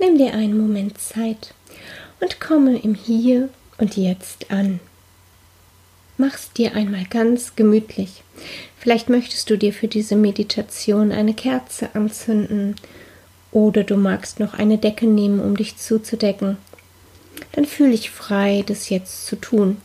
Nimm dir einen Moment Zeit und komme im Hier und Jetzt an. Mach's dir einmal ganz gemütlich. Vielleicht möchtest du dir für diese Meditation eine Kerze anzünden oder du magst noch eine Decke nehmen, um dich zuzudecken. Dann fühle dich frei, das jetzt zu tun.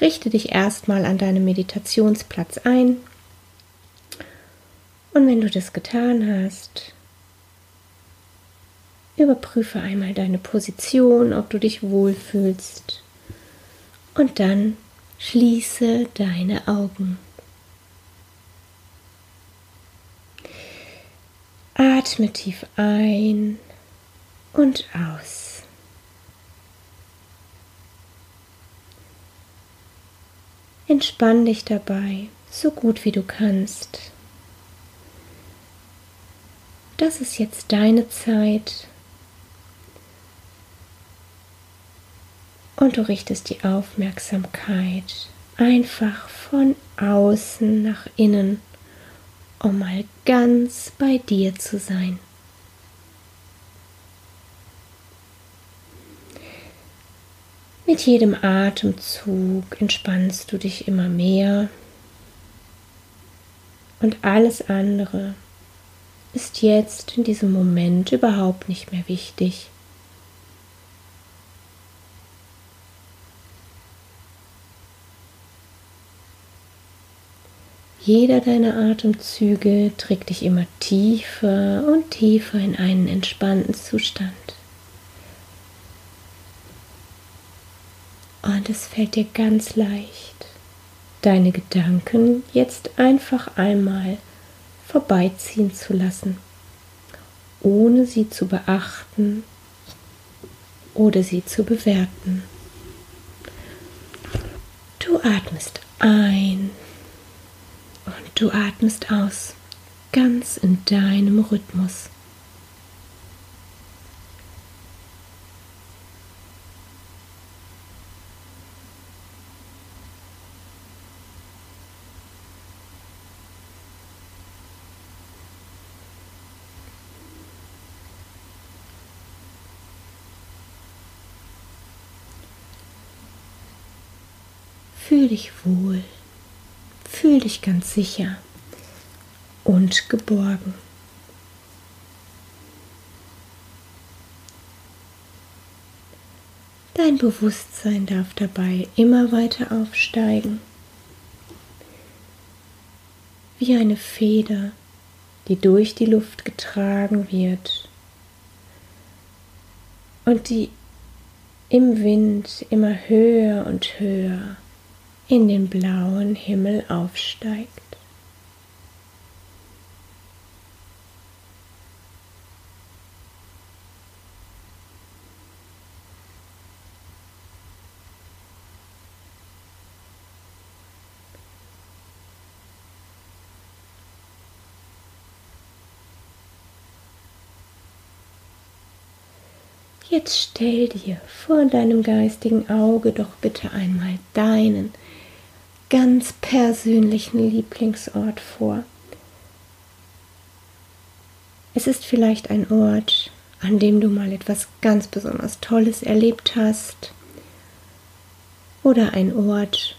Richte dich erstmal an deinem Meditationsplatz ein. Und wenn du das getan hast, Überprüfe einmal deine Position, ob du dich wohlfühlst. Und dann schließe deine Augen. Atme tief ein und aus. Entspann dich dabei so gut wie du kannst. Das ist jetzt deine Zeit, und du richtest die Aufmerksamkeit einfach von außen nach innen, um mal ganz bei dir zu sein. Mit jedem Atemzug entspannst du dich immer mehr und alles andere ist jetzt in diesem Moment überhaupt nicht mehr wichtig. Jeder deiner Atemzüge trägt dich immer tiefer und tiefer in einen entspannten Zustand. Und es fällt dir ganz leicht, deine Gedanken jetzt einfach einmal vorbeiziehen zu lassen, ohne sie zu beachten oder sie zu bewerten. Du atmest ein und du atmest aus, ganz in deinem Rhythmus. Fühl dich wohl. Fühl dich ganz sicher und geborgen. Dein Bewusstsein darf dabei immer weiter aufsteigen, wie eine Feder, die durch die Luft getragen wird und die im Wind immer höher und höher in den blauen Himmel aufsteigt. Jetzt stell dir vor deinem geistigen Auge doch bitte einmal deinen ganz persönlichen Lieblingsort vor. Es ist vielleicht ein Ort, an dem du mal etwas ganz besonders Tolles erlebt hast oder ein Ort,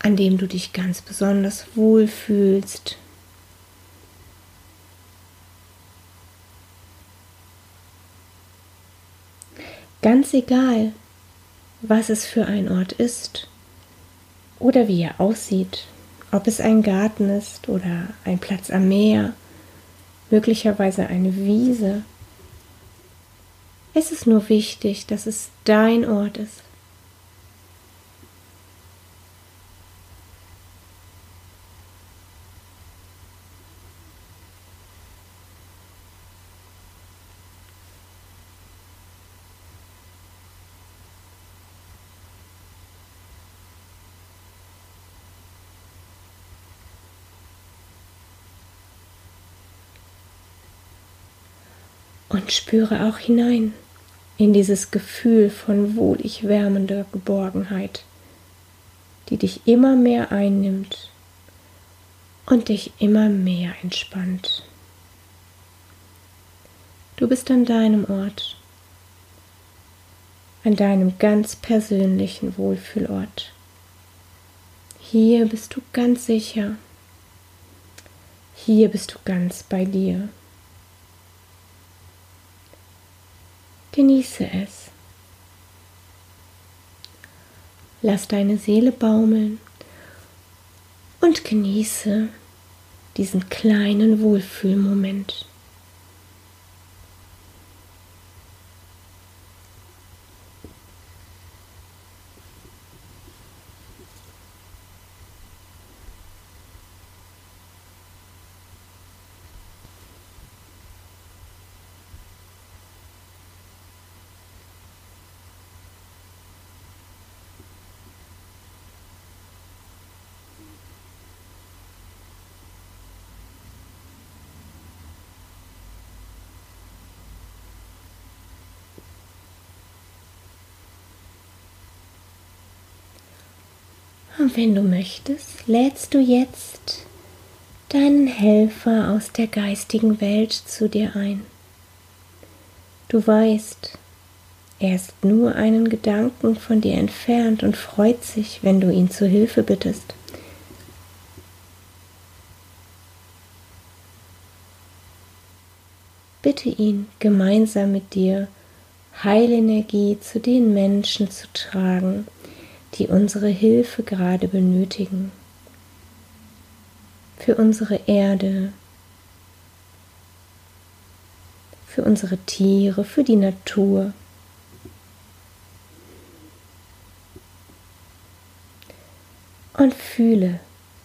an dem du dich ganz besonders wohl fühlst. Ganz egal, was es für ein Ort ist oder wie er aussieht, ob es ein Garten ist oder ein Platz am Meer, möglicherweise eine Wiese. Es ist nur wichtig, dass es dein Ort ist. Und spüre auch hinein in dieses Gefühl von wohlig wärmender Geborgenheit, die dich immer mehr einnimmt und dich immer mehr entspannt. Du bist an deinem Ort, an deinem ganz persönlichen Wohlfühlort. Hier bist du ganz sicher. Hier bist du ganz bei dir. Genieße es. Lass deine Seele baumeln und genieße diesen kleinen Wohlfühlmoment. Und wenn du möchtest, lädst du jetzt deinen Helfer aus der geistigen Welt zu dir ein. Du weißt, er ist nur einen Gedanken von dir entfernt und freut sich, wenn du ihn zu Hilfe bittest. Bitte ihn, gemeinsam mit dir Heilenergie zu den Menschen zu tragen, die unsere Hilfe gerade benötigen. Für unsere Erde, für unsere Tiere, für die Natur. Und fühle,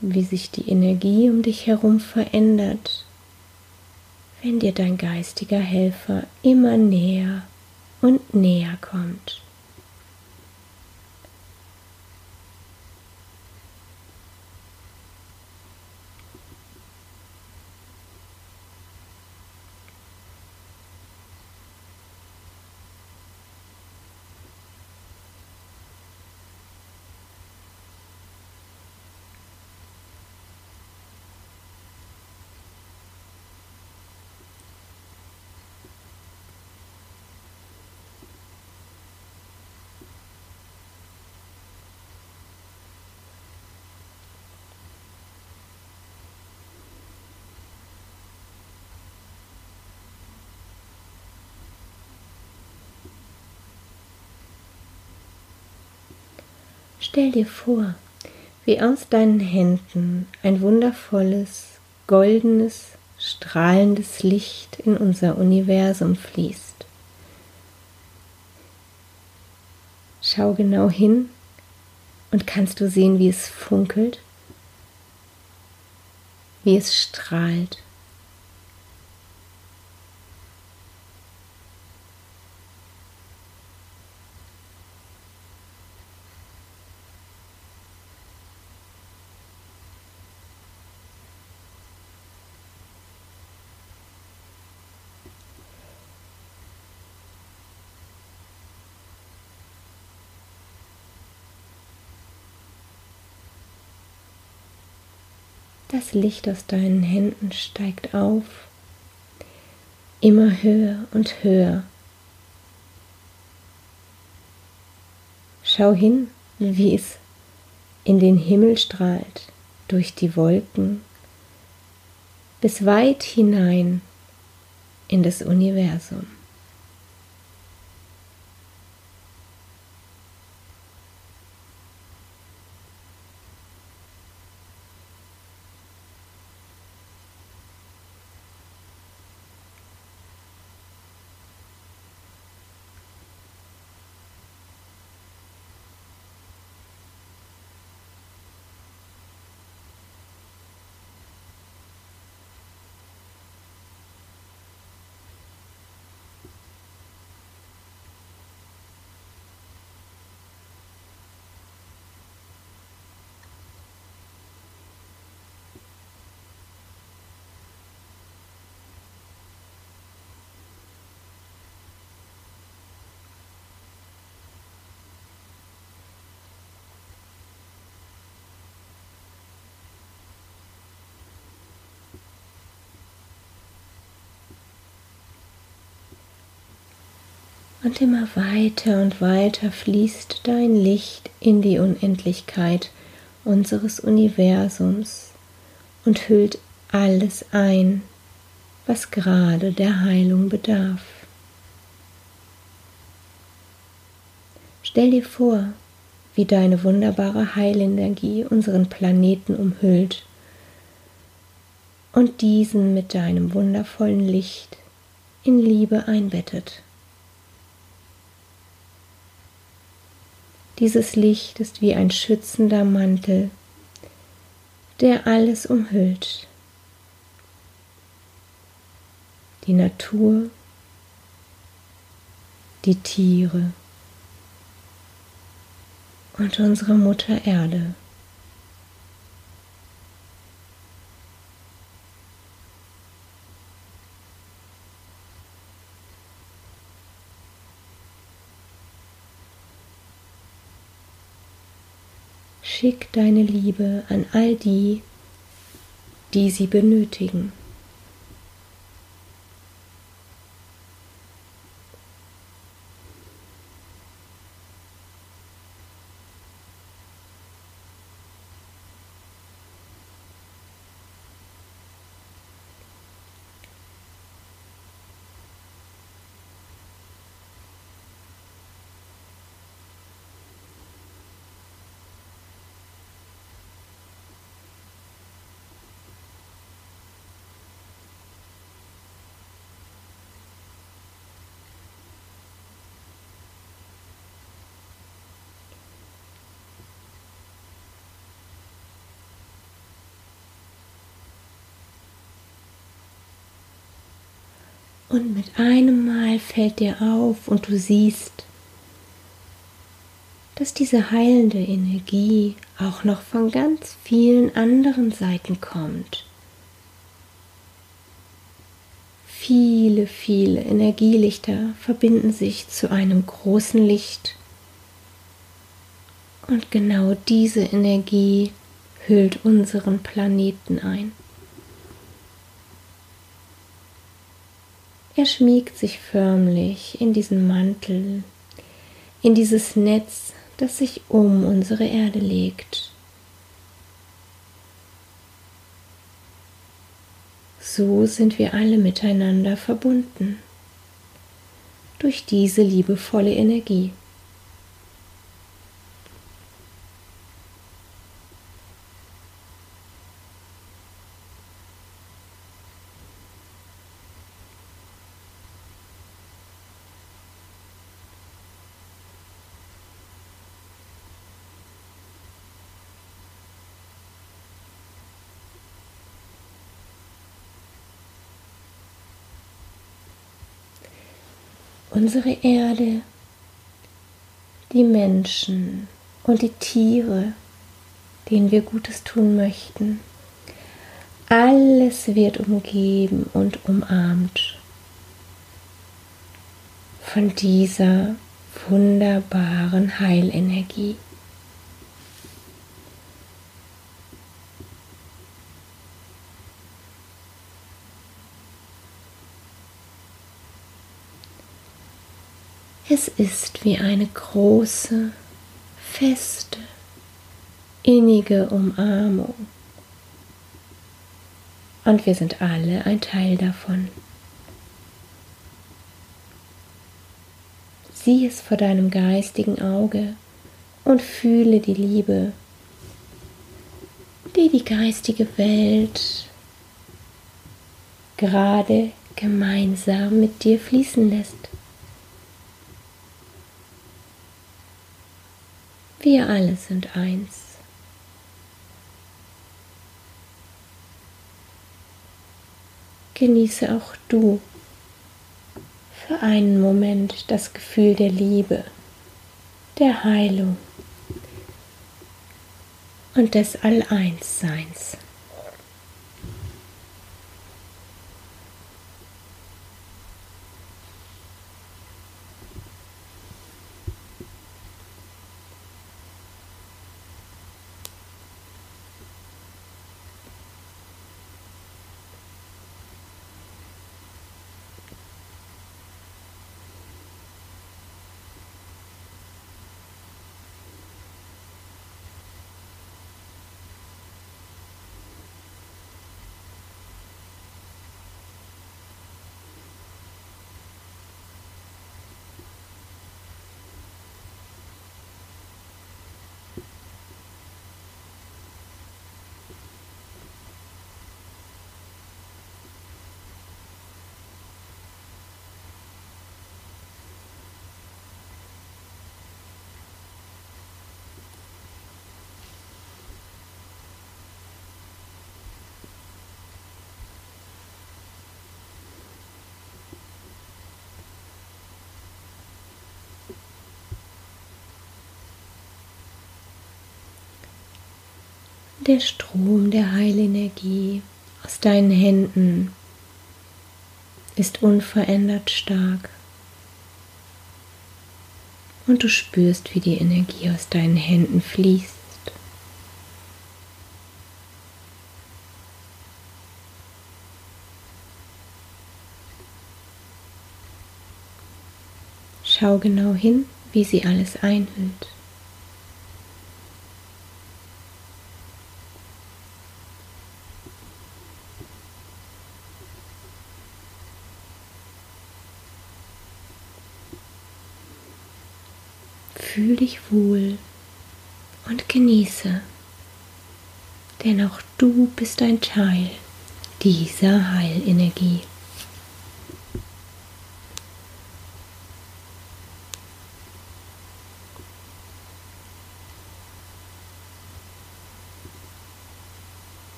wie sich die Energie um dich herum verändert, wenn dir dein geistiger Helfer immer näher und näher kommt. Stell dir vor, wie aus deinen Händen ein wundervolles, goldenes, strahlendes Licht in unser Universum fließt. Schau genau hin und kannst du sehen, wie es funkelt, wie es strahlt. Das Licht aus deinen Händen steigt auf, immer höher und höher. Schau hin, wie es in den Himmel strahlt, durch die Wolken, bis weit hinein in das Universum. Und immer weiter und weiter fließt dein Licht in die Unendlichkeit unseres Universums und hüllt alles ein, was gerade der Heilung bedarf. Stell dir vor, wie deine wunderbare Heilenergie unseren Planeten umhüllt und diesen mit deinem wundervollen Licht in Liebe einbettet. Dieses Licht ist wie ein schützender Mantel, der alles umhüllt. Die Natur, die Tiere und unsere Mutter Erde. Schick deine Liebe an all die, die sie benötigen. Und mit einem Mal fällt dir auf und du siehst, dass diese heilende Energie auch noch von ganz vielen anderen Seiten kommt. Viele, viele Energielichter verbinden sich zu einem großen Licht. Und genau diese Energie hüllt unseren Planeten ein. Er schmiegt sich förmlich in diesen Mantel, in dieses Netz, das sich um unsere Erde legt. So sind wir alle miteinander verbunden durch diese liebevolle Energie. Unsere Erde, die Menschen und die Tiere, denen wir Gutes tun möchten. Alles wird umgeben und umarmt von dieser wunderbaren Heilenergie. Es ist wie eine große, feste, innige Umarmung. Und wir sind alle ein Teil davon. Sieh es vor deinem geistigen Auge und fühle die Liebe, die die geistige Welt gerade gemeinsam mit dir fließen lässt. Wir alle sind eins. Genieße auch du für einen Moment das Gefühl der Liebe, der Heilung und des All-Eins-Seins. Der Strom der Heilenergie aus deinen Händen ist unverändert stark. Und du spürst, wie die Energie aus deinen Händen fließt. Schau genau hin, wie sie alles einhüllt. Fühl dich wohl und genieße, denn auch du bist ein Teil dieser Heilenergie.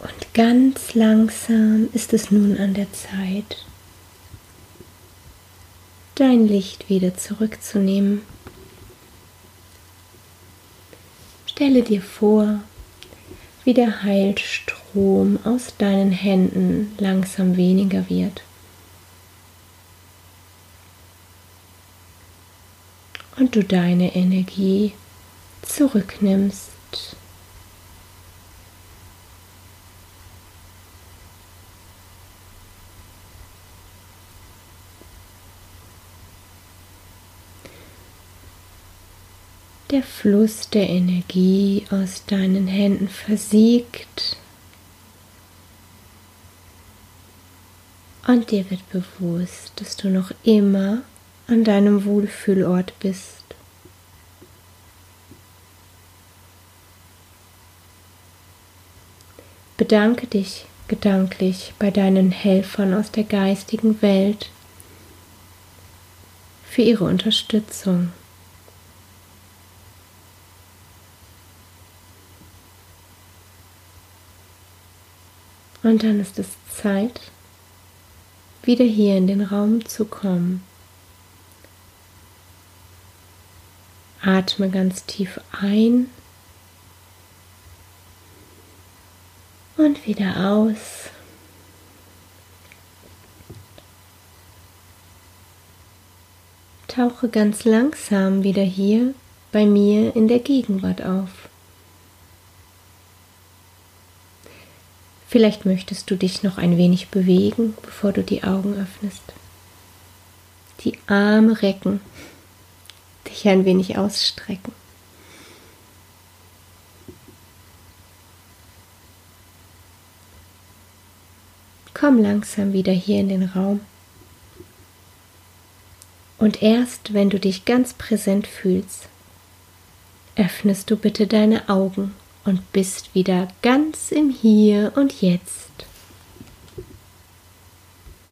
Und ganz langsam ist es nun an der Zeit, dein Licht wieder zurückzunehmen. Stelle dir vor, wie der Heilstrom aus deinen Händen langsam weniger wird. Und du deine Energie zurücknimmst der Fluss der Energie aus deinen Händen versiegt und dir wird bewusst, dass du noch immer an deinem Wohlfühlort bist. Bedanke dich gedanklich bei deinen Helfern aus der geistigen Welt für ihre Unterstützung. Und dann ist es Zeit, wieder hier in den Raum zu kommen. Atme ganz tief ein und wieder aus. Tauche ganz langsam wieder hier bei mir in der Gegenwart auf. Vielleicht möchtest du dich noch ein wenig bewegen, bevor du die Augen öffnest. Die Arme recken, dich ein wenig ausstrecken. Komm langsam wieder hier in den Raum. Und erst wenn du dich ganz präsent fühlst, öffnest du bitte deine Augen und bist wieder ganz im Hier und Jetzt.